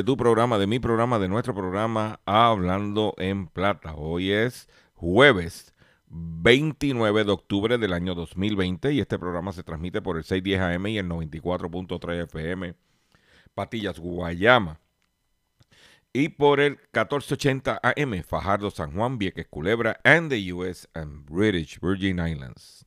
De tu programa, de mi programa, de nuestro programa Hablando en Plata. Hoy es jueves 29 de octubre del año 2020 y este programa se transmite por el 610 AM y el 94.3 FM Patillas, Guayama y por el 1480 AM Fajardo, San Juan, Vieques, Culebra and the US and British Virgin Islands.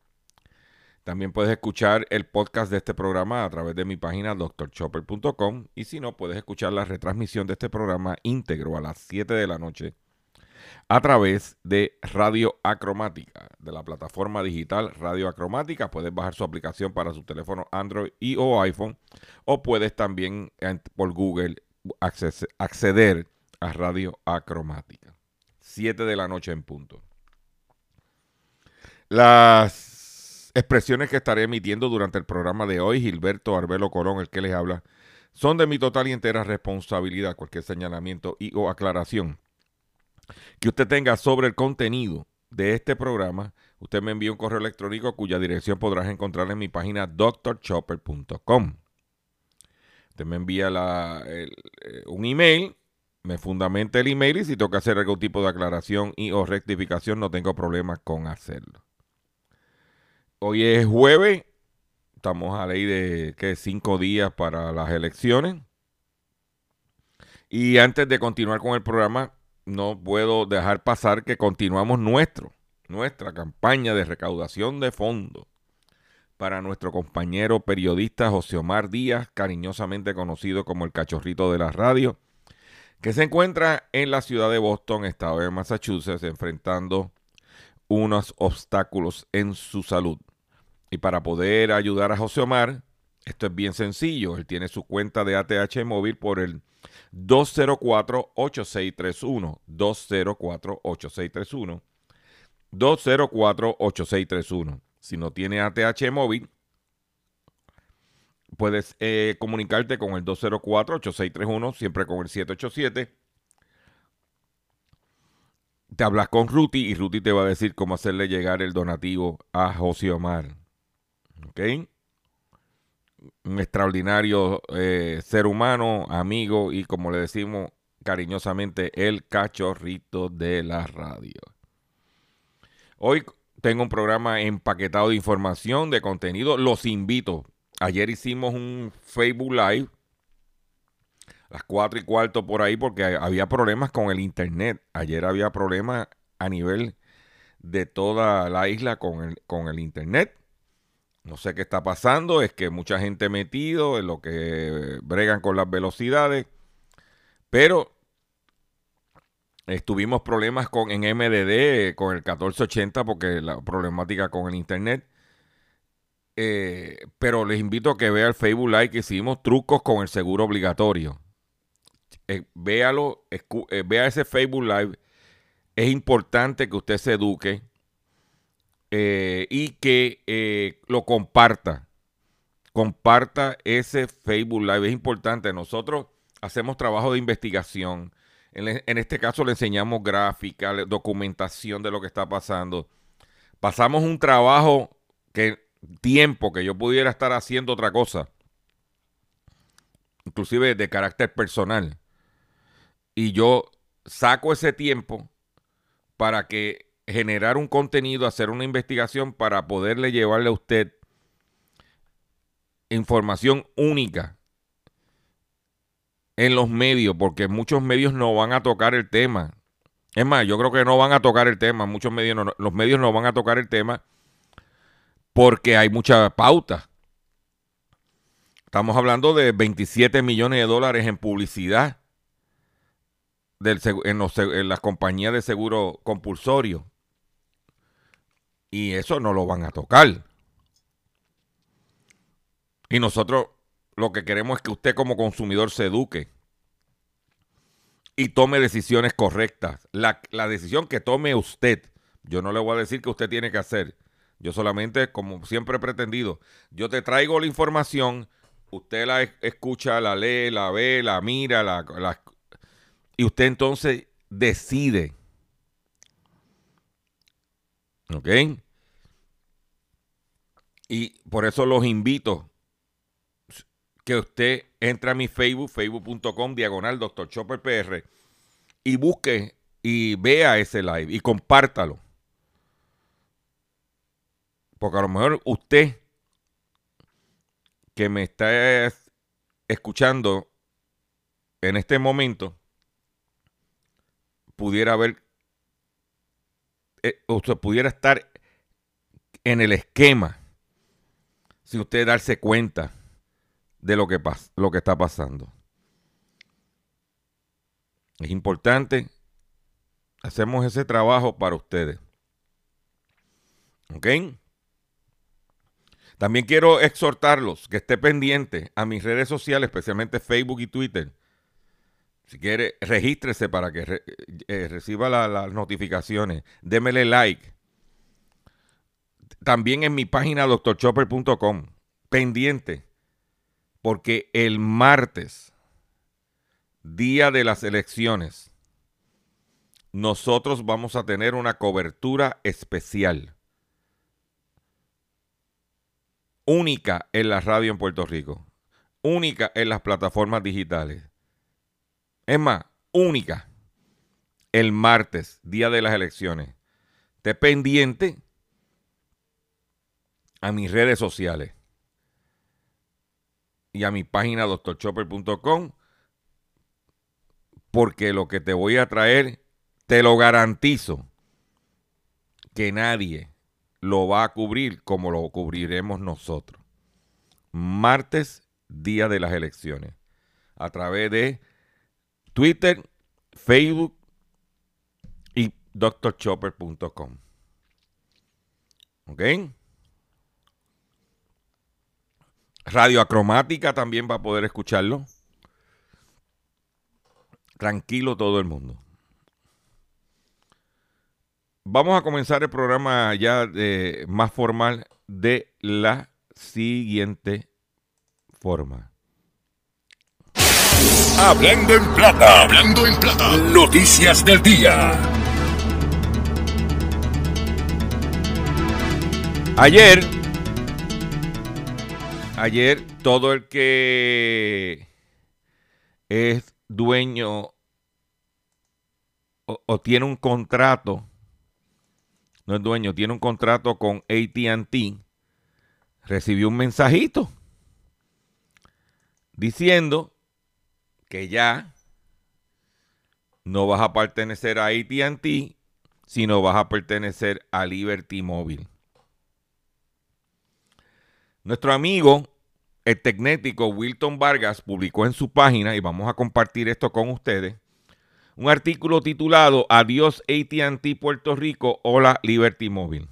También puedes escuchar el podcast de este programa a través de mi página drchopper.com y si no, puedes escuchar la retransmisión de este programa íntegro a las 7 de la noche a través de Radio Acromática, de la plataforma digital Radio Acromática. Puedes bajar su aplicación para su teléfono Android y o iPhone o puedes también en- por Google acceder a Radio Acromática. 7 de la noche en punto. Las expresiones que estaré emitiendo durante el programa de hoy, Gilberto Arbelo Colón, el que les habla, son de mi total y entera responsabilidad. Cualquier señalamiento y o aclaración que usted tenga sobre el contenido de este programa, usted me envía un correo electrónico cuya dirección podrás encontrar en mi página drchopper.com. Usted me envía eh, un email, me fundamenta el email y si que hacer algún tipo de aclaración y o rectificación no tengo problemas con hacerlo. Hoy es jueves, estamos a ley de que cinco días para las elecciones. Y antes de continuar con el programa, no puedo dejar pasar que continuamos nuestro, nuestra campaña de recaudación de fondos para nuestro compañero periodista José Omar Díaz, cariñosamente conocido como el cachorrito de la radio, que se encuentra en la ciudad de Boston, estado de Massachusetts, enfrentando unos obstáculos en su salud. Y para poder ayudar a José Omar, esto es bien sencillo. Él tiene su cuenta de ATH móvil por el 204-8631. 204-8631. 204-8631. Si no tiene ATH móvil, puedes eh, comunicarte con el 204-8631, siempre con el 787. Te hablas con Ruti y Ruti te va a decir cómo hacerle llegar el donativo a José Omar. ¿Ok? Un extraordinario eh, ser humano, amigo y como le decimos cariñosamente, el cachorrito de la radio. Hoy tengo un programa empaquetado de información, de contenido. Los invito. Ayer hicimos un Facebook Live a las 4 y cuarto por ahí porque había problemas con el internet. Ayer había problemas a nivel de toda la isla con el, con el internet. No sé qué está pasando, es que mucha gente metido en lo que bregan con las velocidades, pero estuvimos problemas con en MDD con el 1480 porque la problemática con el internet. Eh, pero les invito a que vean el Facebook Live que hicimos trucos con el seguro obligatorio. Eh, véalo, eh, vea ese Facebook Live. Es importante que usted se eduque eh, y que eh, lo comparta. Comparta ese Facebook Live. Es importante. Nosotros hacemos trabajo de investigación. En, este caso le enseñamos gráfica, documentación de lo que está pasando. Pasamos un trabajo que tiempo que yo pudiera estar haciendo otra cosa, inclusive de carácter personal, y yo saco ese tiempo para que generar un contenido, hacer una investigación para poderle llevarle a usted información única en los medios, porque muchos medios no van a tocar el tema. Es más, yo creo que no van a tocar el tema, muchos medios no, los medios no van a tocar el tema porque hay mucha pauta. Estamos hablando de 27 millones de dólares en publicidad del, en, en las compañías de seguro compulsorio. Y eso no lo van a tocar. Y nosotros lo que queremos es que usted como consumidor se eduque y tome decisiones correctas. La, decisión que tome usted, yo no le voy a decir que usted tiene que hacer. Yo solamente, como siempre he pretendido, yo te traigo la información, usted la escucha, la lee, la ve, la mira, la, y usted entonces decide. ¿Ok? Y por eso los invito que usted entre a mi Facebook, facebook.com, diagonal Dr. Chopper PR, y busque y vea ese live y compártalo. Porque a lo mejor usted que me está escuchando en este momento pudiera ver eh, se pudiera estar en el esquema sin usted darse cuenta de lo que lo que está pasando. Es importante hacemos ese trabajo para ustedes. ¿Ok? También quiero exhortarlos que esté pendiente a mis redes sociales, especialmente Facebook y Twitter. Si quiere, regístrese para que eh, reciba las notificaciones. Démele like. También en mi página doctorchopper.com. Pendiente. Porque el martes, día de las elecciones, nosotros vamos a tener una cobertura especial única en la radio en Puerto Rico, única en las plataformas digitales. Es más, única el martes, día de las elecciones. Esté pendiente a mis redes sociales y a mi página doctorchopper.com porque lo que te voy a traer, te lo garantizo, que nadie lo va a cubrir como lo cubriremos nosotros. Martes, día de las elecciones. A través de Twitter, Facebook y drchopper.com. ¿Ok? Radio Acromática también va a poder escucharlo. Tranquilo todo el mundo. Vamos a comenzar el programa ya de, más formal de la siguiente forma. Hablando en plata, hablando en plata, noticias del día. Ayer, ayer todo el que es dueño o, o tiene un contrato no es dueño, tiene un contrato con ATT, recibió un mensajito diciendo que ya no vas a pertenecer a ATT, sino vas a pertenecer a Liberty Mobile. Nuestro amigo, el tecnético Wilton Vargas, publicó en su página, y vamos a compartir esto con ustedes, un artículo titulado Adiós ATT Puerto Rico, hola Liberty Móvil.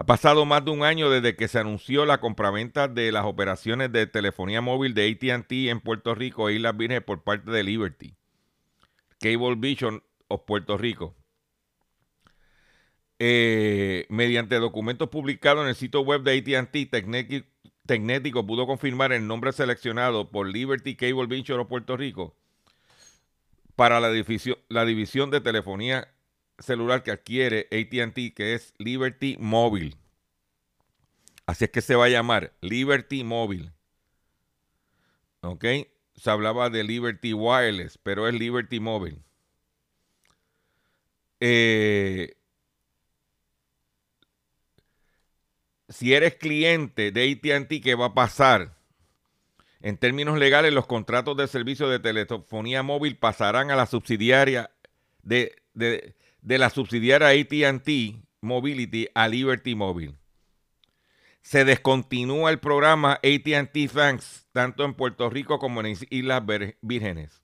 Ha pasado más de un año desde que se anunció la compraventa de las operaciones de telefonía móvil de ATT en Puerto Rico e Islas Vírgenes por parte de Liberty. Cable Vision of Puerto Rico. eh, mediante documentos publicados en el sitio web de ATT, Tecnético pudo confirmar el nombre seleccionado por Liberty Cable Venture of Puerto Rico para la división, la división de telefonía celular que adquiere ATT, que es Liberty Mobile. Así es que se va a llamar Liberty Mobile. ¿Ok? Se hablaba de Liberty Wireless, pero es Liberty Mobile. Eh, si eres cliente de ATT, ¿qué va a pasar? En términos legales, los contratos de servicio de telefonía móvil pasarán a la subsidiaria de, de, la subsidiaria ATT Mobility a Liberty Mobile. Se descontinúa el programa ATT Thanks tanto en Puerto Rico como en Islas Vírgenes.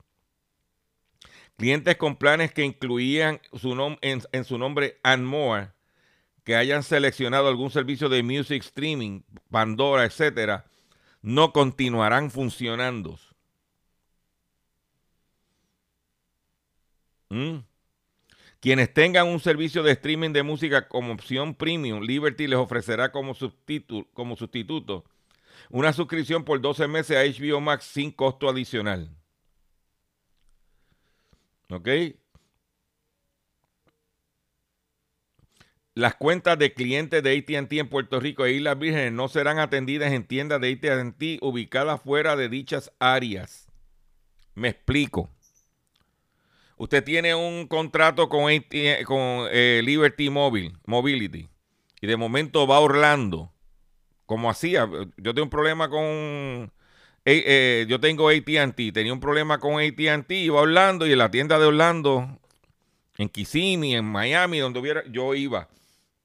Clientes con planes que incluían su en, en, su nombre and more, que hayan seleccionado algún servicio de music streaming, Pandora, etcétera, no continuarán funcionando. ¿Mm? Quienes tengan un servicio de streaming de música como opción premium, Liberty les ofrecerá como, sustituto una suscripción por 12 meses a HBO Max sin costo adicional. ¿Ok? Las cuentas de clientes de ATT en Puerto Rico e Islas Vírgenes no serán atendidas en tiendas de ATT ubicadas fuera de dichas áreas. Me explico. Usted tiene un contrato con, con eh, Liberty Mobile, Mobility y de momento va a Orlando, como hacía. Yo tengo un problema con... Eh, eh, yo tengo ATT, tenía un problema con ATT, iba a Orlando y en la tienda de Orlando, en Kissimmee, en Miami, donde hubiera, yo iba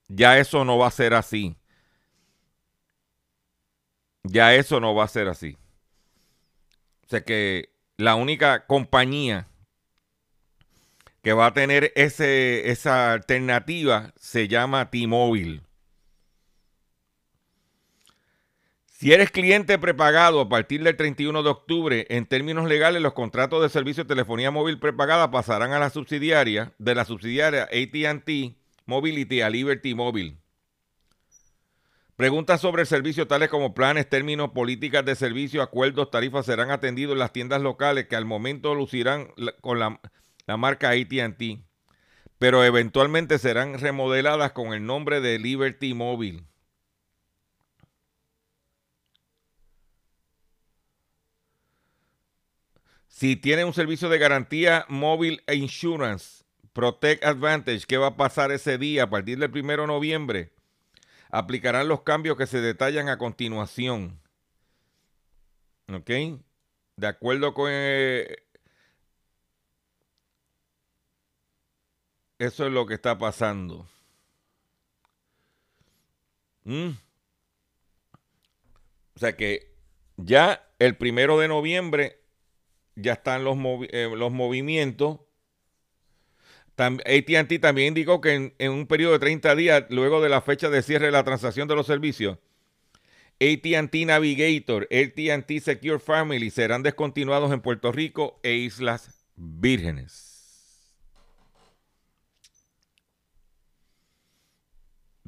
ya eso no va a ser así. Ya eso no va a ser así. O sea que la única compañía que va a tener ese, esa alternativa se llama T-Mobile. Si eres cliente prepagado a partir del 31 de octubre, en términos legales, los contratos de servicio de telefonía móvil prepagada pasarán a la subsidiaria de la subsidiaria ATT Mobility a Liberty Mobile. Preguntas sobre el servicio tales como planes, términos, políticas de servicio, acuerdos, tarifas serán atendidos en las tiendas locales que al momento lucirán con la, la marca ATT, pero eventualmente serán remodeladas con el nombre de Liberty Mobile. Si tiene un servicio de garantía móvil e insurance, Protect Advantage, ¿qué va a pasar ese día a partir del 1 de noviembre? Aplicarán los cambios que se detallan a continuación. ¿Ok? De acuerdo con... Eh, eso es lo que está pasando. ¿Mm? O sea que ya el primero de noviembre ya están los, eh, los movimientos ATT también indicó que en, un periodo de 30 días, luego de la fecha de cierre de la transacción de los servicios, ATT Navigator, ATT Secure Family serán descontinuados en Puerto Rico e Islas Vírgenes.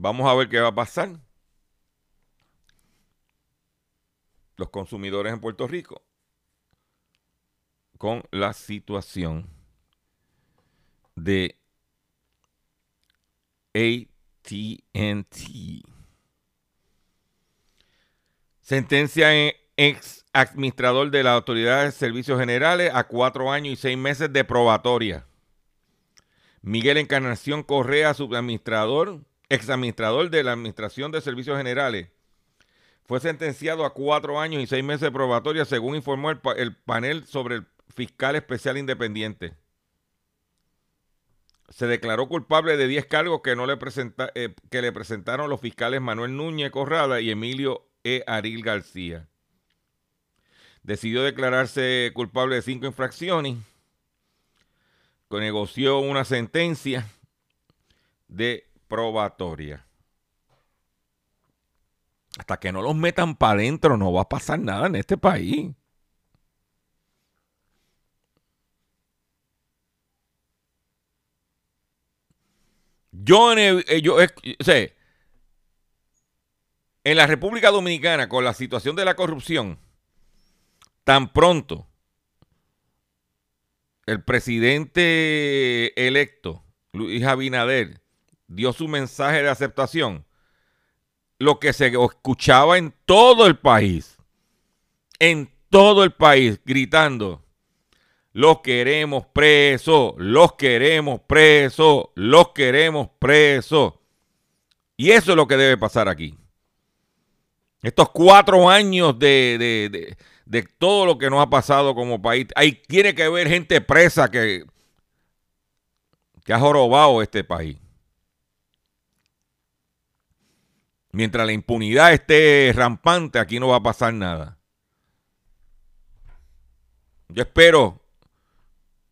Vamos a ver qué va a pasar. Los consumidores en Puerto Rico con la situación de ATT. Sentencia en ex administrador de la Autoridad de Servicios Generales a cuatro años y seis meses de probatoria. Miguel Encarnación Correa, subadministrador, ex administrador de la Administración de Servicios Generales, fue sentenciado a cuatro años y seis meses de probatoria, según informó el, el panel sobre el fiscal especial independiente se declaró culpable de 10 cargos que, no le, presenta, eh, que le presentaron los fiscales Manuel Núñez Corrada y Emilio E. Aril García. Decidió declararse culpable de cinco infracciones. Negoció una sentencia de probatoria. Hasta que no los metan para adentro no va a pasar nada en este país. Yo, en, yo sé, en la República Dominicana, con la situación de la corrupción, tan pronto el presidente electo, Luis Abinader, dio su mensaje de aceptación, lo que se escuchaba en todo el país, en todo el país, gritando, los queremos presos, los queremos presos, los queremos presos. Y eso es lo que debe pasar aquí. Estos cuatro años de, de todo lo que nos ha pasado como país. Ahí tiene que haber gente presa que, que ha jorobado este país. Mientras la impunidad esté rampante, aquí no va a pasar nada. Yo espero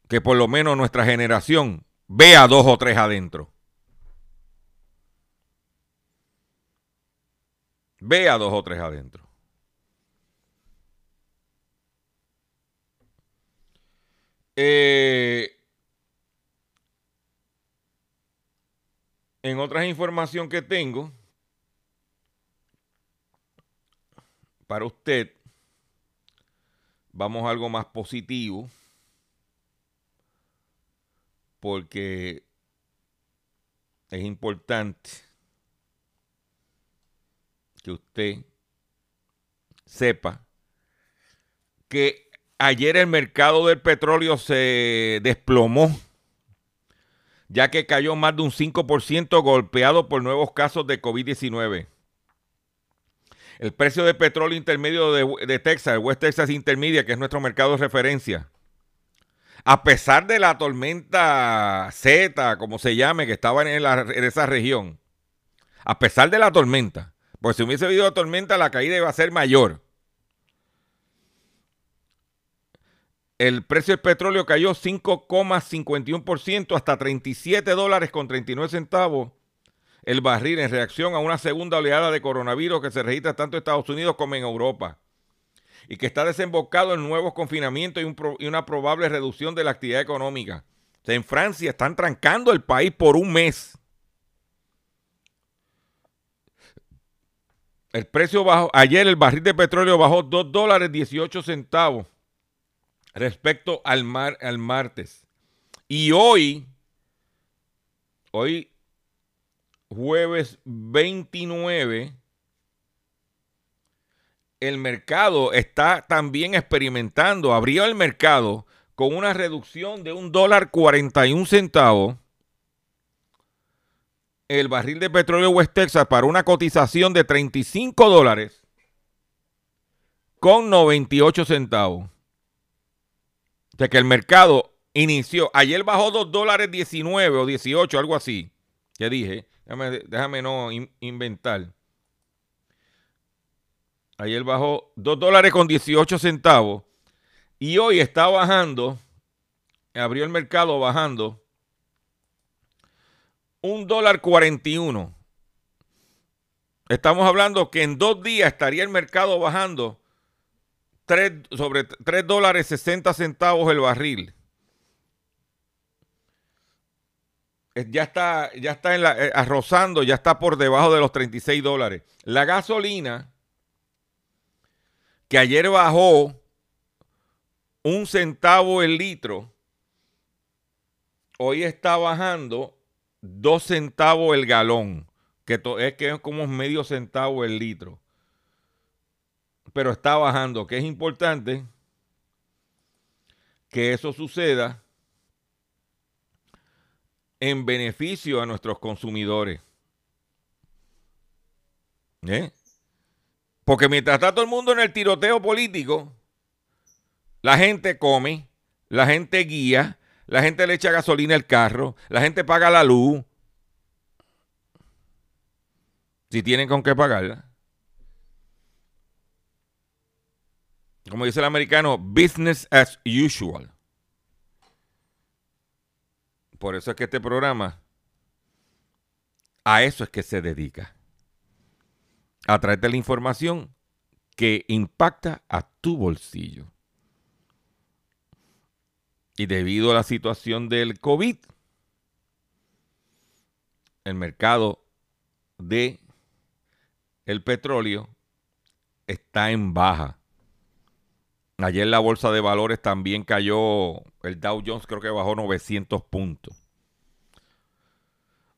que por lo menos nuestra generación vea dos o tres adentro. Vea dos o tres adentro. Eh, en otras información que tengo para usted, vamos a algo más positivo porque es importante que usted sepa que Ayer el mercado del petróleo se desplomó, ya que cayó más de un 5% golpeado por nuevos casos de COVID-19. El precio del petróleo intermedio de, Texas, el West Texas Intermedia, que es nuestro mercado de referencia, a pesar de la tormenta Z, como se llame, que estaba en, en esa región, a pesar de la tormenta, pues si hubiese habido tormenta, la caída iba a ser mayor. el precio del petróleo cayó 5,51% hasta 37 dólares con 39 centavos el barril en reacción a una segunda oleada de coronavirus que se registra tanto en Estados Unidos como en Europa y que está desembocado en nuevos confinamientos y, una probable reducción de la actividad económica. en Francia están trancando el país por un mes. El precio bajó, ayer el barril de petróleo bajó 2 dólares 18 centavos respecto al, mar, al martes. Y hoy, hoy jueves 29, el mercado está también experimentando, abrió el mercado con una reducción de un dólar 41 centavos el barril de petróleo West Texas para una cotización de 35 dólares con 98 centavos. Que el mercado inició, ayer bajó 2 dólares 19 o 18, algo así, que dije, déjame, no inventar. Ayer bajó 2 dólares con 18 centavos y hoy está bajando, abrió el mercado bajando un dólar 41. Estamos hablando que en dos días estaría el mercado bajando sobre 3 dólares 60 centavos el barril. Ya está, ya está en la, eh, arrozando, ya está por debajo de los 36 dólares. La gasolina, que ayer bajó un centavo el litro, hoy está bajando dos centavos el galón, que es que es como medio centavo el litro pero está bajando, que es importante que eso suceda en beneficio a nuestros consumidores. ¿Eh? Porque mientras está todo el mundo en el tiroteo político, la gente come, la gente guía, la gente le echa gasolina al carro, la gente paga la luz. Si tienen con qué pagarla. como dice el americano, business as usual. Por eso es que este programa a eso es que se dedica. A traerte la información que impacta a tu bolsillo. Y debido a la situación del COVID, el mercado de el petróleo está en baja. Ayer la bolsa de valores también cayó, el Dow Jones creo que bajó 900 puntos.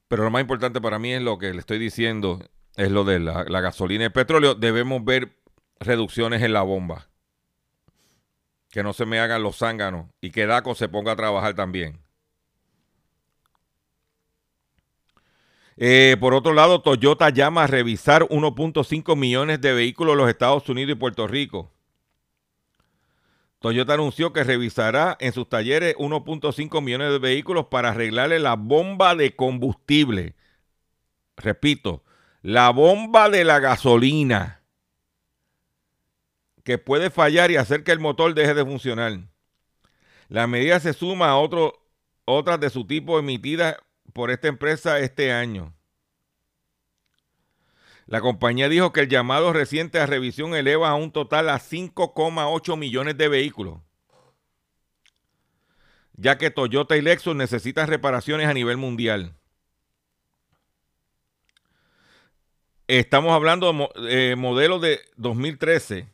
Pero lo más importante para mí es lo que le estoy diciendo, es lo de la, gasolina y el petróleo. Debemos ver reducciones en la bomba. Que no se me hagan los zánganos y que DACO se ponga a trabajar también. Eh, por otro lado, Toyota llama a revisar 1.5 millones de vehículos en los Estados Unidos y Puerto Rico. Toyota anunció que revisará en sus talleres 1.5 millones de vehículos para arreglarle la bomba de combustible. Repito, la bomba de la gasolina que puede fallar y hacer que el motor deje de funcionar. La medida se suma a otro, otras de su tipo emitidas por esta empresa este año. La compañía dijo que el llamado reciente a revisión eleva a un total a 5,8 millones de vehículos, ya que Toyota y Lexus necesitan reparaciones a nivel mundial. Estamos hablando de eh, modelos de 2013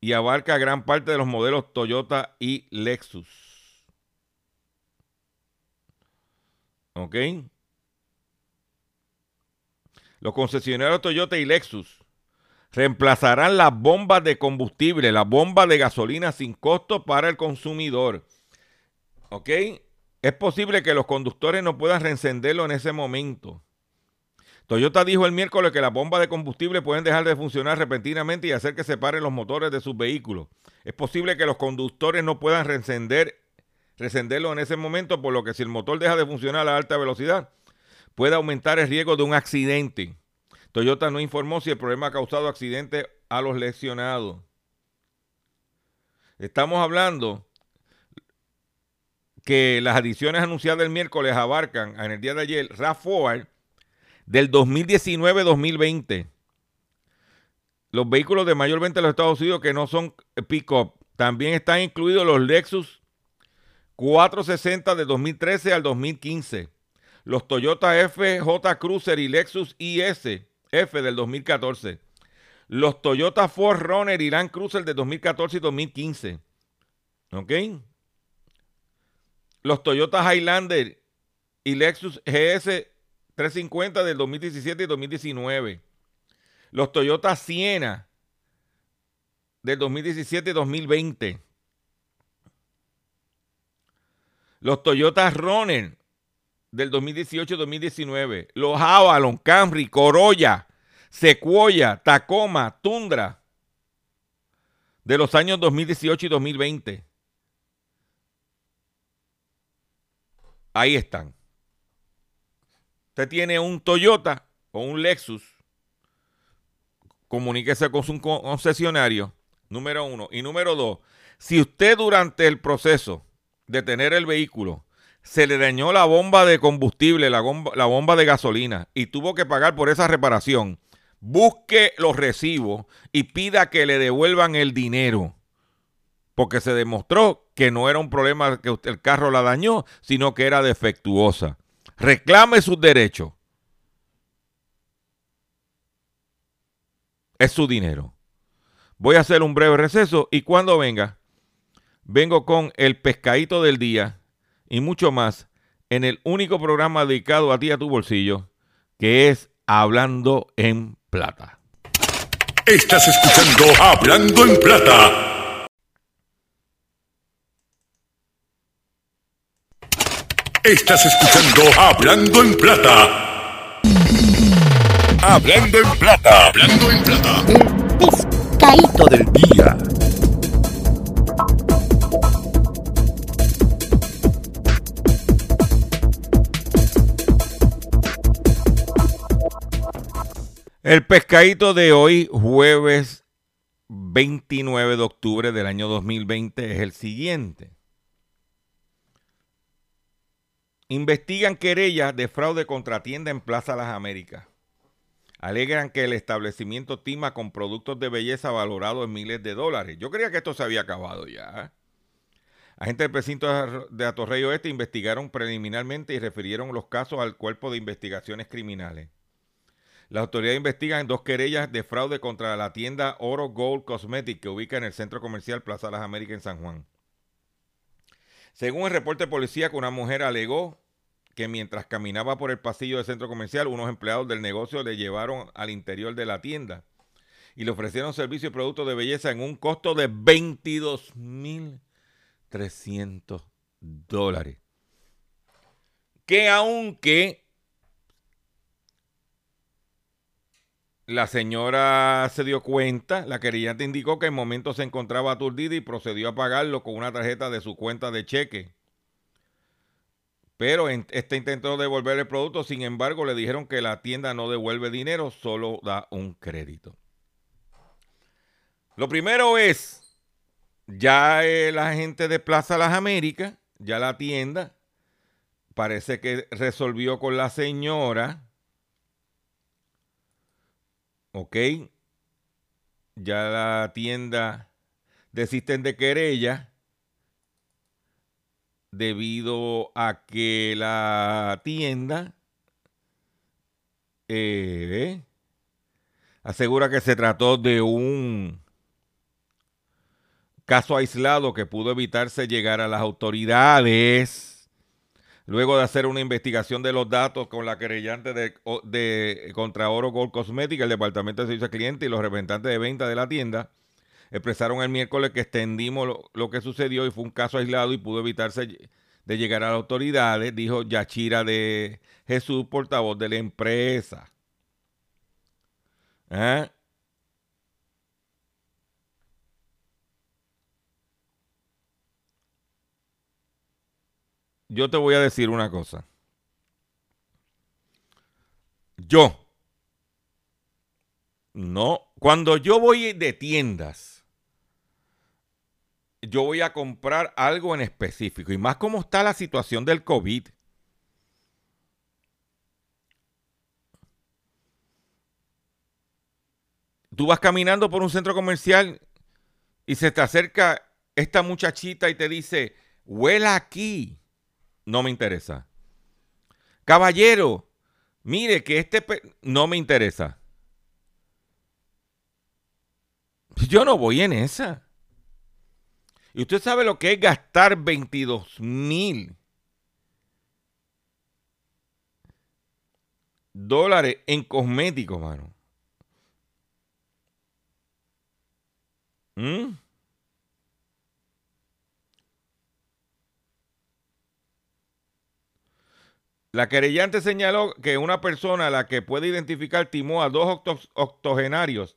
y abarca gran parte de los modelos Toyota y Lexus. ¿Ok? Los concesionarios Toyota y Lexus reemplazarán las bombas de combustible, las bombas de gasolina sin costo para el consumidor. ¿Ok? Es posible que los conductores no puedan reencenderlo en ese momento. Toyota dijo el miércoles que las bombas de combustible pueden dejar de funcionar repentinamente y hacer que se paren los motores de sus vehículos. Es posible que los conductores no puedan reencenderlo en ese momento, por lo que si el motor deja de funcionar a alta velocidad, puede aumentar el riesgo de un accidente. Toyota no informó si el problema ha causado accidente a los lesionados. Estamos hablando que las adiciones anunciadas el miércoles abarcan en el día de ayer RAV4 del 2019-2020. Los vehículos de mayor venta en los Estados Unidos que no son pick-up. También están incluidos los Lexus 460 de 2013 al 2015 los Toyota FJ Cruiser y Lexus IS F del 2014, los Toyota Ford Runner y Land Cruiser del 2014 y 2015. ¿Ok? Los Toyota Highlander y Lexus GS 350 del 2017 y 2019. Los Toyota Siena del 2017 y 2020. Los Toyota Runner del 2018-2019, los Avalon, Camry, Corolla, Sequoia, Tacoma, Tundra, de los años 2018 y 2020. Ahí están. Usted tiene un Toyota o un Lexus, comuníquese con su concesionario, número uno. Y número dos, si usted durante el proceso de tener el vehículo se le dañó la bomba de combustible, la bomba, la bomba de gasolina y tuvo que pagar por esa reparación, busque los recibos y pida que le devuelvan el dinero. Porque se demostró que no era un problema que el carro la dañó, sino que era defectuosa. Reclame sus derechos. Es su dinero. Voy a hacer un breve receso y cuando venga, vengo con el pescadito del día y mucho más en el único programa dedicado a ti a tu bolsillo, que es Hablando en Plata. Estás escuchando Hablando en Plata. Estás escuchando Hablando en Plata. Hablando en Plata. Hablando en Plata. El pescadito del día. El pescadito de hoy, jueves 29 de octubre del año 2020, es el siguiente. Investigan querellas de fraude contra tienda en Plaza Las Américas. Alegran que el establecimiento tima con productos de belleza valorados en miles de dólares. Yo creía que esto se había acabado ya. Agentes del precinto de Atorrey Oeste investigaron preliminarmente y refirieron los casos al Cuerpo de Investigaciones Criminales. Las autoridades investigan dos querellas de fraude contra la tienda Oro Gold Cosmetic que ubica en el centro comercial Plaza Las Américas en San Juan. Según el reporte de policía, una mujer alegó que mientras caminaba por el pasillo del centro comercial, unos empleados del negocio le llevaron al interior de la tienda y le ofrecieron servicios y productos de belleza en un costo de 22.300 dólares. Que aunque la señora se dio cuenta, la querellante indicó que en momento se encontraba aturdida y procedió a pagarlo con una tarjeta de su cuenta de cheque. Pero este intentó devolver el producto, sin embargo le dijeron que la tienda no devuelve dinero, solo da un crédito. Lo primero es, ya la gente de Plaza Las Américas, ya la tienda, parece que resolvió con la señora, ok, ya la tienda desisten de querella debido a que la tienda eh, asegura que se trató de un caso aislado que pudo evitarse llegar a las autoridades. Luego de hacer una investigación de los datos con la querellante de, contra Oro Gold Cosmética, el Departamento de Servicio al Cliente y los representantes de venta de la tienda, expresaron el miércoles que extendimos lo, lo, que sucedió y fue un caso aislado y pudo evitarse de llegar a las autoridades, dijo Yachira de Jesús, portavoz de la empresa. ¿Eh? Yo te voy a decir una cosa. Yo, no, cuando yo voy de tiendas, yo voy a comprar algo en específico, y más como está la situación del COVID. Tú vas caminando por un centro comercial y se te acerca esta muchachita y te dice, huela aquí no me interesa. Caballero, mire que este no me interesa. Yo no voy en esa. Y usted sabe lo que es gastar 22 mil dólares en cosméticos, mano. ¿Mm? La querellante señaló que una persona a la que puede identificar timó a dos octogenarios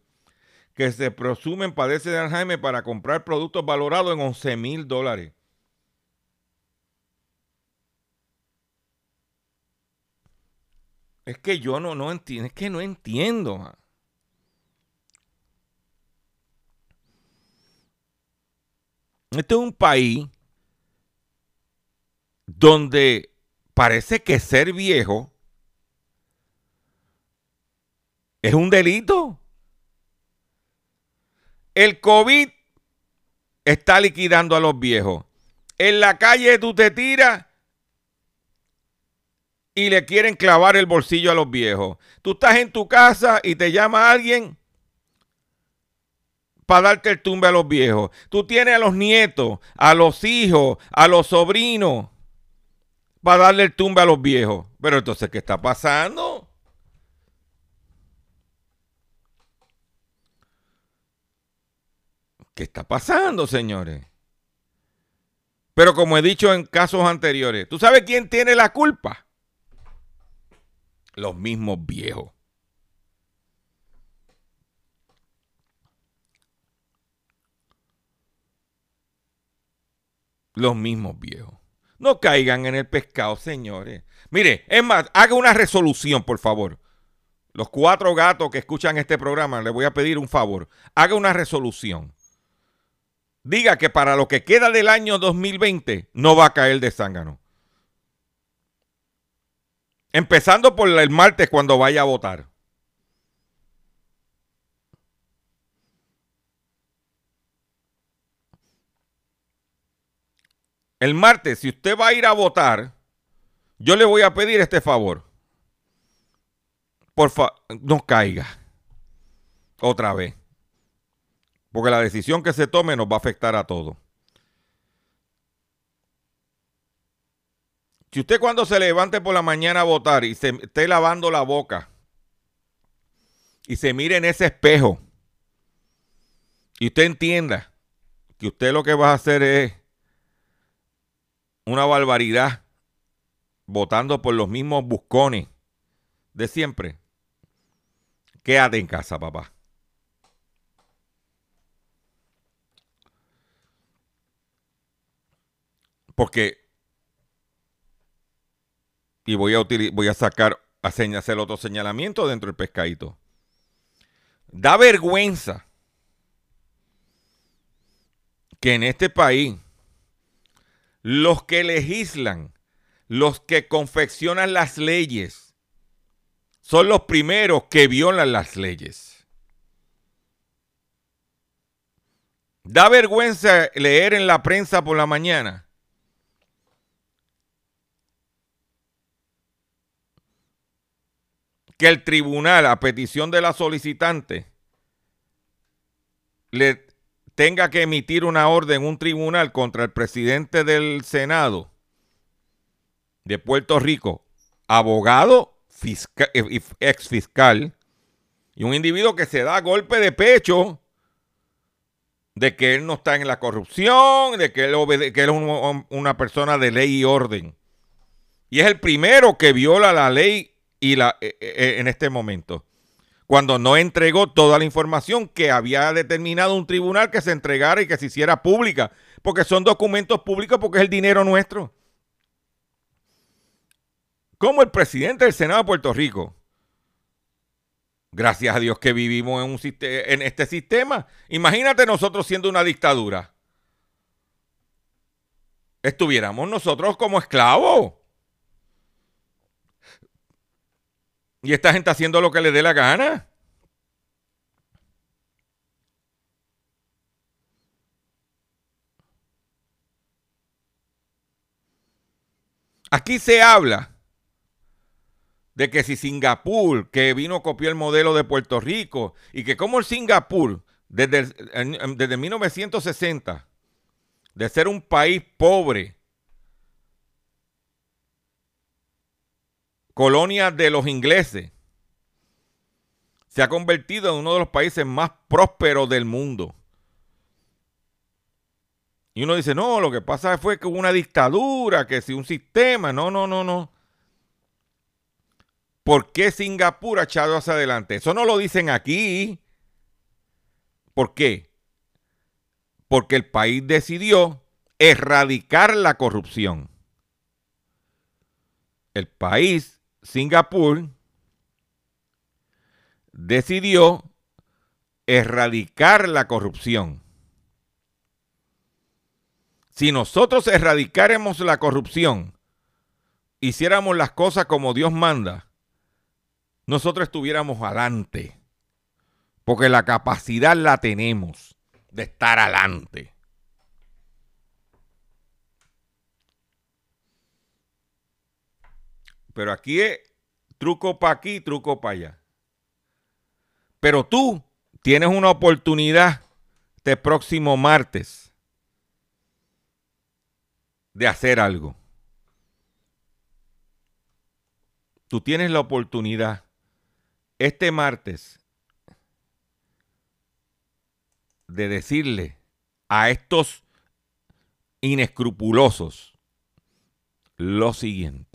que se presumen padece de Alzheimer para comprar productos valorados en 11 mil dólares. Es que yo no, no entiendo, es que no entiendo. Este es un país donde parece que ser viejo es un delito. El COVID está liquidando a los viejos. En la calle tú te tiras y le quieren clavar el bolsillo a los viejos. Tú estás en tu casa y te llama alguien para darte el tumbe a los viejos. Tú tienes a los nietos, a los hijos, a los sobrinos a darle el tumbe a los viejos. Pero entonces, ¿qué está pasando? ¿Qué está pasando, señores? Pero como he dicho en casos anteriores, ¿tú sabes quién tiene la culpa? Los mismos viejos. Los mismos viejos. No caigan en el pescado, señores. Mire, es más, haga una resolución, por favor. Los cuatro gatos que escuchan este programa, les voy a pedir un favor. Haga una resolución. Diga que para lo que queda del año 2020 no va a caer de zángano. Empezando por el martes cuando vaya a votar. El martes, si usted va a ir a votar, yo le voy a pedir este favor. Por favor, no caiga otra vez. Porque la decisión que se tome nos va a afectar a todos. Si usted cuando se levante por la mañana a votar y se esté lavando la boca y se mire en ese espejo y usted entienda que usted lo que va a hacer es una barbaridad votando por los mismos buscones de siempre, quédate en casa, papá. Porque, y voy a, voy a sacar, a hacer otro señalamiento dentro del pescadito. Da vergüenza que en este país los que legislan, los que confeccionan las leyes, son los primeros que violan las leyes. Da vergüenza leer en la prensa por la mañana que el tribunal, a petición de la solicitante, le tenga que emitir una orden, un tribunal contra el presidente del Senado de Puerto Rico, abogado, eh, ex fiscal, y un individuo que se da golpe de pecho de que él no está en la corrupción, de que él, que él es una persona de ley y orden. Y es el primero que viola la ley y la, eh, eh, en este momento. Cuando no entregó toda la información que había determinado un tribunal que se entregara y que se hiciera pública, porque son documentos públicos, porque es el dinero nuestro. Como el presidente del Senado de Puerto Rico, gracias a Dios que vivimos en, este sistema, imagínate nosotros siendo una dictadura. Estuviéramos nosotros como esclavos. Y esta gente haciendo lo que le dé la gana. Aquí se habla de que si Singapur, que vino a copiar el modelo de Puerto Rico, y que como el Singapur, desde, desde 1960, de ser un país pobre, colonia de los ingleses, se ha convertido en uno de los países más prósperos del mundo. Y uno dice, no, lo que pasa fue que hubo una dictadura, que si un sistema, no, no, no, no. ¿Por qué Singapur ha echado hacia adelante? Eso no lo dicen aquí. ¿Por qué? Porque el país decidió erradicar la corrupción. El país Singapur decidió erradicar la corrupción. Si nosotros erradicáramos la corrupción, hiciéramos las cosas como Dios manda, nosotros estuviéramos adelante. Porque la capacidad la tenemos de estar adelante. Pero aquí es truco para aquí, truco para allá. Pero tú tienes una oportunidad este próximo martes de hacer algo. Tú tienes la oportunidad este martes de decirle a estos inescrupulosos lo siguiente.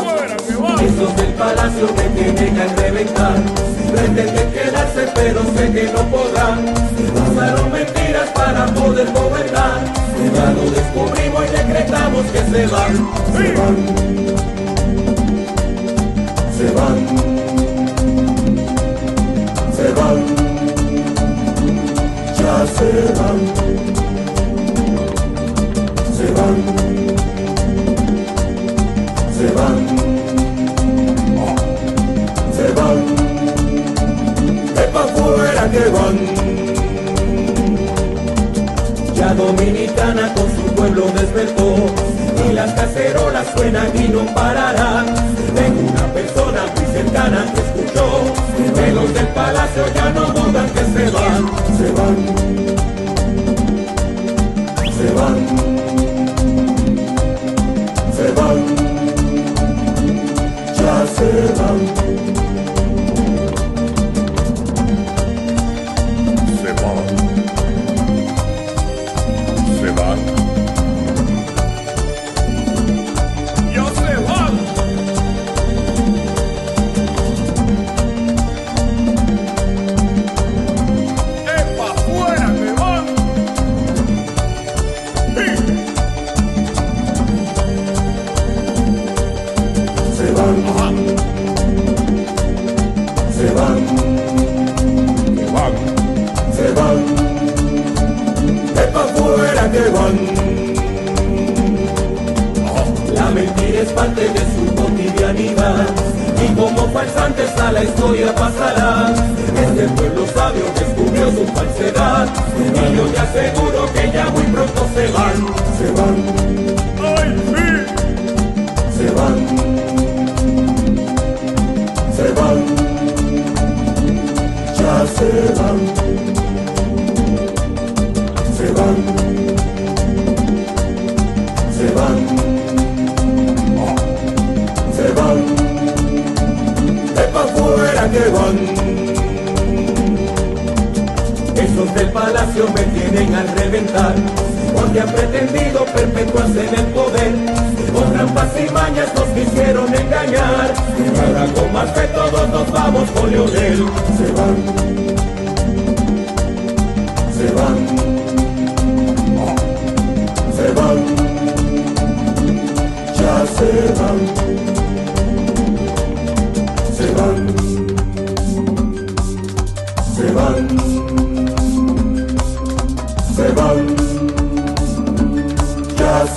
¡Es fuera que palacio me tienen al reventar. Pretenden quedarse pero sé que no podrán. Usaron mentiras para poder gobernar. Ya lo descubrimos y decretamos que se van. Se van. Se van. Se van. Ya se van. Se van. Se van. Fuera que van. Ya Dominicana con su pueblo despertó y las cacerolas suenan y no pararán. Tengo una persona muy cercana que escuchó que los del palacio ya no dudan que se van, se van, se van, se van, ya se van.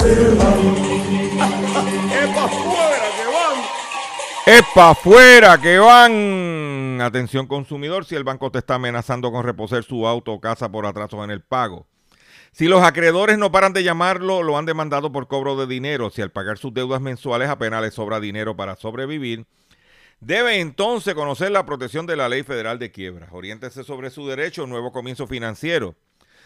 Ya se van. ¡Epa, fuera que van! ¡Epa, afuera que van! Atención consumidor, si el banco te está amenazando con reposer su auto o casa por atrasos en el pago. Si los acreedores no paran de llamarlo, lo han demandado por cobro de dinero. Si al pagar sus deudas mensuales apenas le sobra dinero para sobrevivir, debe entonces conocer la protección de la ley federal de quiebras. Oriéntese sobre su derecho, nuevo comienzo financiero.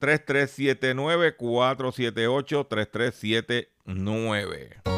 478 3379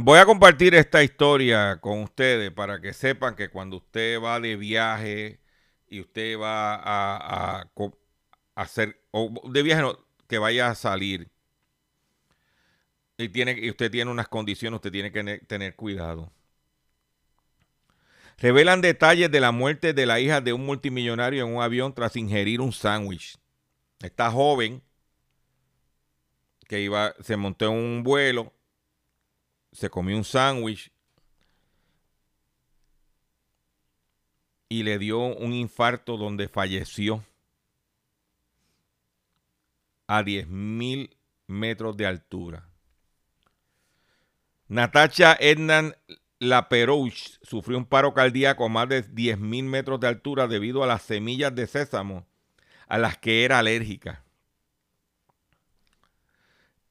Voy a compartir esta historia con ustedes para que sepan que cuando usted va de viaje y usted va a, hacer, o de viaje no, que vaya a salir y, tiene, y usted tiene unas condiciones, usted tiene que ne- tener cuidado. Revelan detalles de la muerte de la hija de un multimillonario en un avión tras ingerir un sándwich. Esta joven que iba, se montó en un vuelo, se comió un sándwich y le dio un infarto donde falleció a 10.000 metros de altura. Natacha Ednan Laperouche sufrió un paro cardíaco a más de 10.000 metros de altura debido a las semillas de sésamo a las que era alérgica.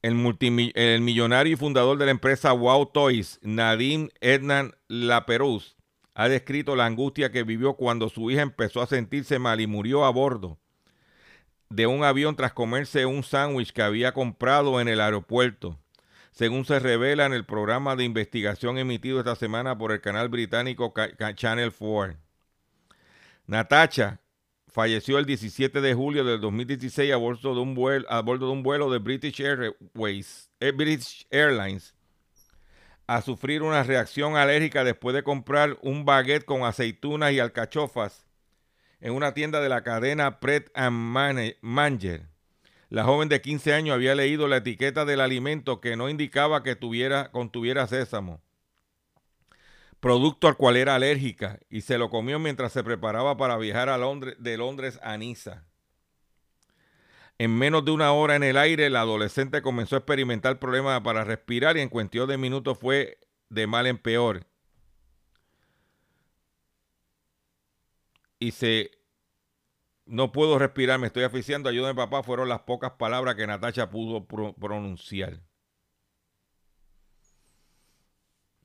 El, millonario y fundador de la empresa Wow Toys, Nadim Ednan Laperouse, ha descrito la angustia que vivió cuando su hija empezó a sentirse mal y murió a bordo de un avión tras comerse un sándwich que había comprado en el aeropuerto según se revela en el programa de investigación emitido esta semana por el canal británico Channel 4. Natacha falleció el 17 de julio del 2016 a bordo de un vuelo, a bordo de, un vuelo de British Airways, eh, British Airlines a sufrir una reacción alérgica después de comprar un baguette con aceitunas y alcachofas en una tienda de la cadena Pret Manger. La joven de 15 años había leído la etiqueta del alimento que no indicaba que tuviera, contuviera sésamo, producto al cual era alérgica, y se lo comió mientras se preparaba para viajar a Londres, de Londres a Niza. En menos de una hora en el aire, la adolescente comenzó a experimentar problemas para respirar y en cuestión de minutos fue de mal en peor. Y se no puedo respirar, me estoy asfixiando, ayúdame papá, fueron las pocas palabras que Natacha pudo pronunciar.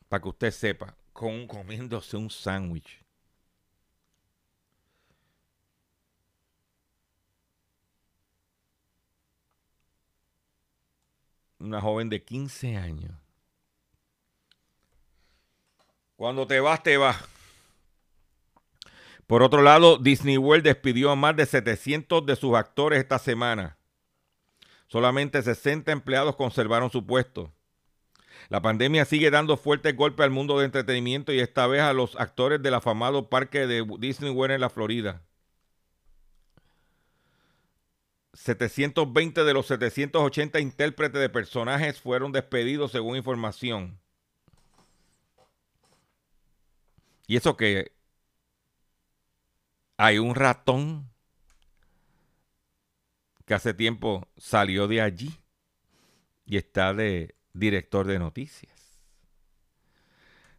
Para que usted sepa, con, comiéndose un sándwich. Una joven de 15 años. Cuando te vas, te vas. Por otro lado, Disney World despidió a más de 700 de sus actores esta semana. Solamente 60 empleados conservaron su puesto. La pandemia sigue dando fuerte golpe al mundo de entretenimiento y esta vez a los actores del afamado parque de Disney World en la Florida. 720 de los 780 intérpretes de personajes fueron despedidos según información. Y eso que hay un ratón que hace tiempo salió de allí y está de director de noticias.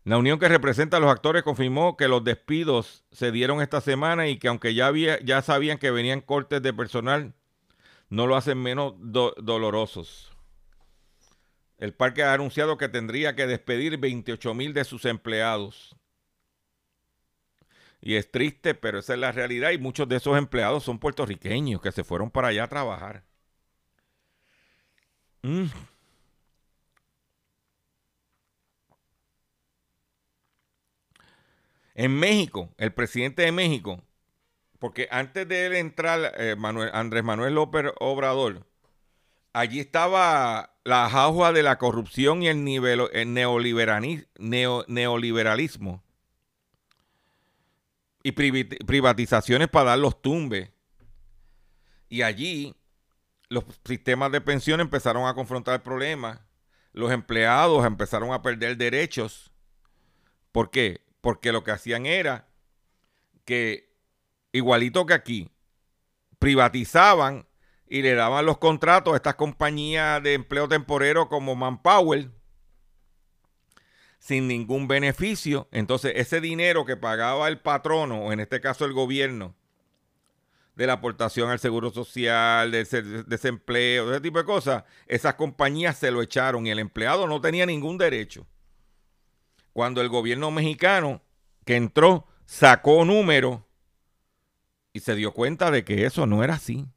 La unión que representa a los actores confirmó que los despidos se dieron esta semana y que aunque ya, había, ya sabían que venían cortes de personal, no lo hacen menos dolorosos. El parque ha anunciado que tendría que despedir 28 mil de sus empleados. Y es triste, pero esa es la realidad. Y muchos de esos empleados son puertorriqueños que se fueron para allá a trabajar. Mm. En México, el presidente de México, porque antes de él entrar, eh, Andrés Manuel López Obrador, allí estaba la jauja de la corrupción y el, nivel, el neoliberalismo y privatizaciones para dar los tumbes. Y allí los sistemas de pensión empezaron a confrontar problemas. Los empleados empezaron a perder derechos. ¿Por qué? Porque lo que hacían era que, igualito que aquí, privatizaban y le daban los contratos a estas compañías de empleo temporero como Manpower sin ningún beneficio. Entonces, ese dinero que pagaba el patrono, o en este caso el gobierno, de la aportación al seguro social, del desempleo, ese tipo de cosas, esas compañías se lo echaron y el empleado no tenía ningún derecho. Cuando el gobierno mexicano que entró sacó número y se dio cuenta de que eso no era así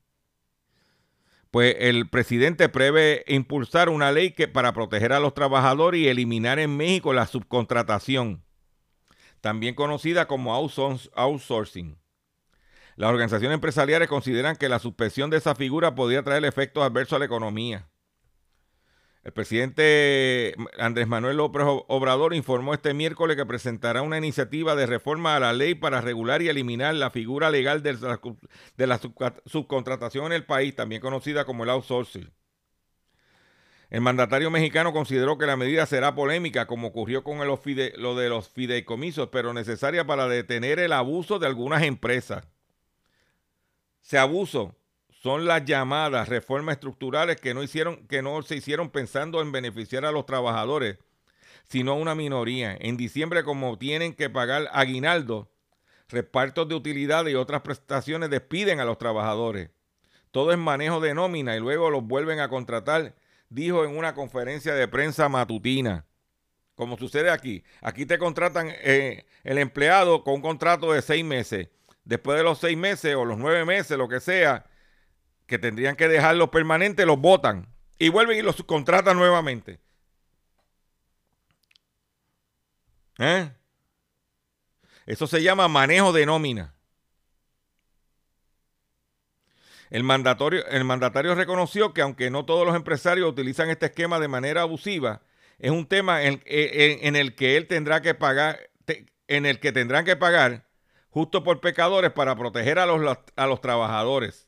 pues el presidente prevé impulsar una ley que para proteger a los trabajadores y eliminar en México la subcontratación, también conocida como outsourcing. Las organizaciones empresariales consideran que la suspensión de esa figura podría traer efectos adversos a la economía. El presidente Andrés Manuel López Obrador informó este miércoles que presentará una iniciativa de reforma a la ley para regular y eliminar la figura legal de la, subcontratación en el país, también conocida como el outsourcing. El mandatario mexicano consideró que la medida será polémica, como ocurrió con el, lo de los fideicomisos, pero necesaria para detener el abuso de algunas empresas. Se abuso son las llamadas reformas estructurales que no, hicieron, que no se hicieron pensando en beneficiar a los trabajadores, sino a una minoría. En diciembre, como tienen que pagar aguinaldo, repartos de utilidades y otras prestaciones, despiden a los trabajadores. Todo es manejo de nómina y luego los vuelven a contratar dijo en una conferencia de prensa matutina. Como sucede aquí. Aquí te contratan eh, el empleado con un contrato de seis meses. Después de los seis meses o los nueve meses, lo que sea, que tendrían que dejarlos permanentes, los votan. Y vuelven y los contratan nuevamente. ¿Eh? Eso se llama manejo de nómina. El mandatario, el mandatario reconoció que aunque no todos los empresarios utilizan este esquema de manera abusiva, es un tema en, el que él tendrá que pagar, en el que tendrán que pagar justo por pecadores para proteger a los, a los trabajadores.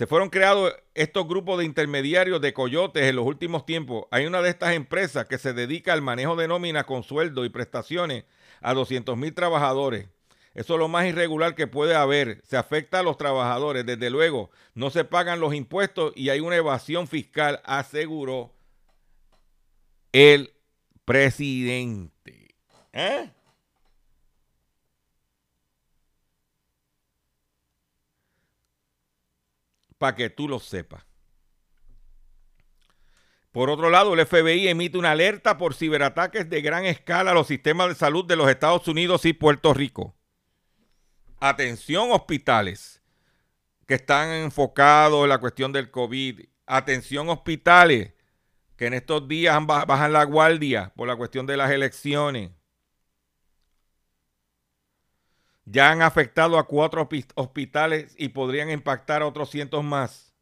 Se fueron creados estos grupos de intermediarios de coyotes en los últimos tiempos. Hay una de estas empresas que se dedica al manejo de nóminas con sueldo y prestaciones a 200 mil trabajadores. Eso es lo más irregular que puede haber. Se afecta a los trabajadores. Desde luego, no se pagan los impuestos y hay una evasión fiscal, aseguró el presidente. ¿Eh? Para que tú lo sepas. Por otro lado, el FBI emite una alerta por ciberataques de gran escala a los sistemas de salud de los Estados Unidos y Puerto Rico atención hospitales que están enfocados en la cuestión del COVID, atención hospitales que en estos días bajan la guardia por la cuestión de las elecciones. Ya han afectado a cuatro hospitales y podrían impactar a otros cientos más.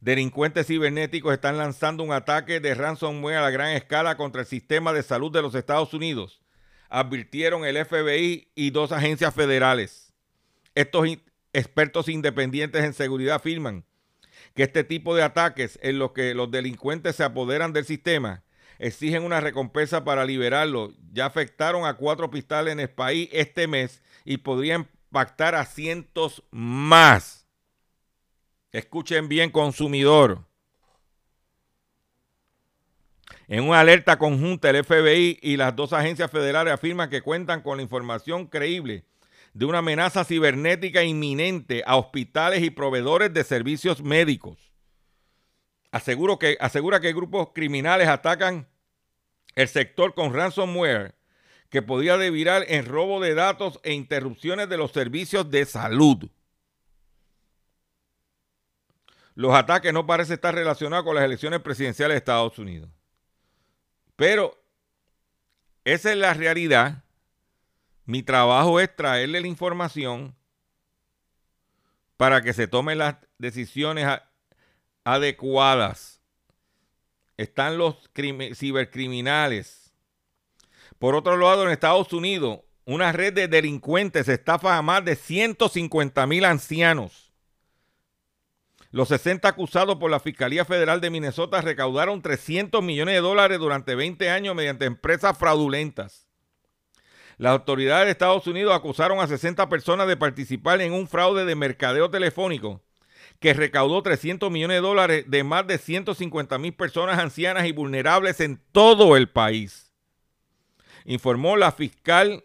Delincuentes cibernéticos están lanzando un ataque de ransomware a la gran escala contra el sistema de salud de los Estados Unidos advirtieron el FBI y dos agencias federales. Estos expertos independientes en seguridad afirman que este tipo de ataques en los que los delincuentes se apoderan del sistema exigen una recompensa para liberarlo. Ya afectaron a cuatro hospitales en el país este mes y podrían impactar a cientos más. Escuchen bien, consumidor. En una alerta conjunta, el FBI y las dos agencias federales afirman que cuentan con la información creíble de una amenaza cibernética inminente a hospitales y proveedores de servicios médicos. Aseguro que, asegura que grupos criminales atacan el sector con ransomware que podría devirar en robo de datos e interrupciones de los servicios de salud. Los ataques no parecen estar relacionados con las elecciones presidenciales de Estados Unidos. Pero esa es la realidad. Mi trabajo es traerle la información para que se tomen las decisiones adecuadas. Están los cibercriminales. Por otro lado, en Estados Unidos, una red de delincuentes estafa a más de 150 mil ancianos los 60 acusados por la Fiscalía Federal de Minnesota recaudaron 300 millones de dólares durante 20 años mediante empresas fraudulentas. Las autoridades de Estados Unidos acusaron a 60 personas de participar en un fraude de mercadeo telefónico que recaudó 300 millones de dólares de más de 150 mil personas ancianas y vulnerables en todo el país. Informó la fiscal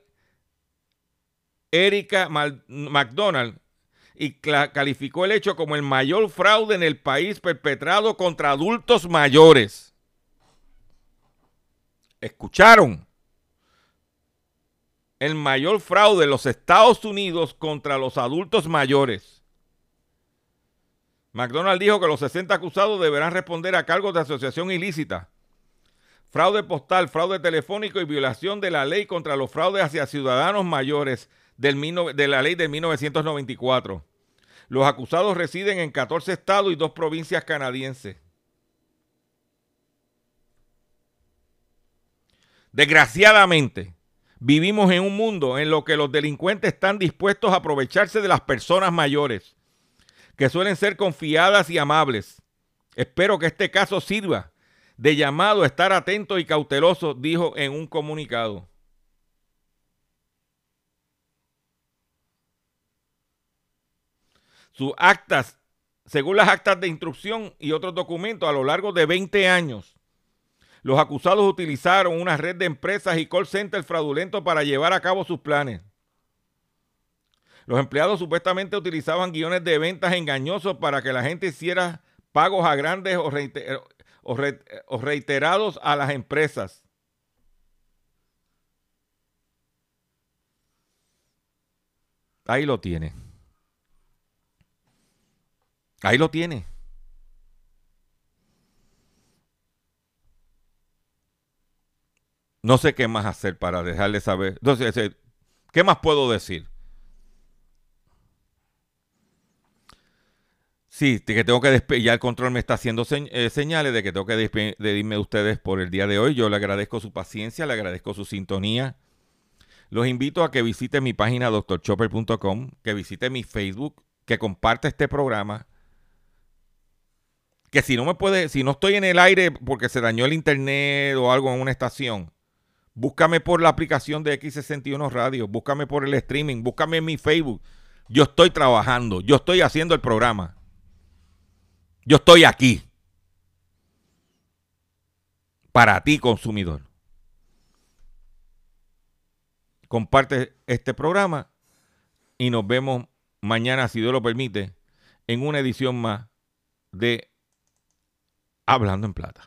Erika McDonald y calificó el hecho como el mayor fraude en el país perpetrado contra adultos mayores. ¿Escucharon? El mayor fraude en los Estados Unidos contra los adultos mayores. McDonald dijo que los 60 acusados deberán responder a cargos de asociación ilícita, fraude postal, fraude telefónico y violación de la ley contra los fraudes hacia ciudadanos mayores de la ley de 1994. Los acusados residen en 14 estados y dos provincias canadienses. Desgraciadamente, vivimos en un mundo en lo que los delincuentes están dispuestos a aprovecharse de las personas mayores, que suelen ser confiadas y amables. Espero que este caso sirva de llamado a estar atento y cauteloso, dijo en un comunicado. Sus actas, según las actas de instrucción y otros documentos, a lo largo de 20 años, los acusados utilizaron una red de empresas y call centers fraudulentos para llevar a cabo sus planes. Los empleados supuestamente utilizaban guiones de ventas engañosos para que la gente hiciera pagos a grandes o, reiterados a las empresas. Ahí lo tiene. Ahí lo tiene. No sé qué más hacer para dejarle saber. Entonces, ¿qué más puedo decir? Sí, que tengo que. Ya el control me está haciendo eh, señales de que tengo que despedirme de ustedes por el día de hoy. Yo le agradezco su paciencia, le agradezco su sintonía. Los invito a que visite mi página doctorchopper.com, que visite mi Facebook, que comparte este programa que si no me puede, si no estoy en el aire porque se dañó el internet o algo en una estación, búscame por la aplicación de X61 Radio, búscame por el streaming, búscame en mi Facebook. Yo estoy trabajando, yo estoy haciendo el programa. Yo estoy aquí. Para ti, consumidor. Comparte este programa y nos vemos mañana, si Dios lo permite, en una edición más de Hablando en Plata.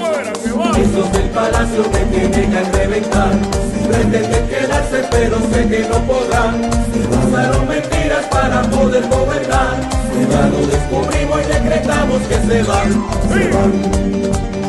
Palacio que tienen que reventar, pretenden quedarse pero sé que no podrán. Usaron mentiras para poder gobernar, ya lo descubrimos y decretamos que se van, se van.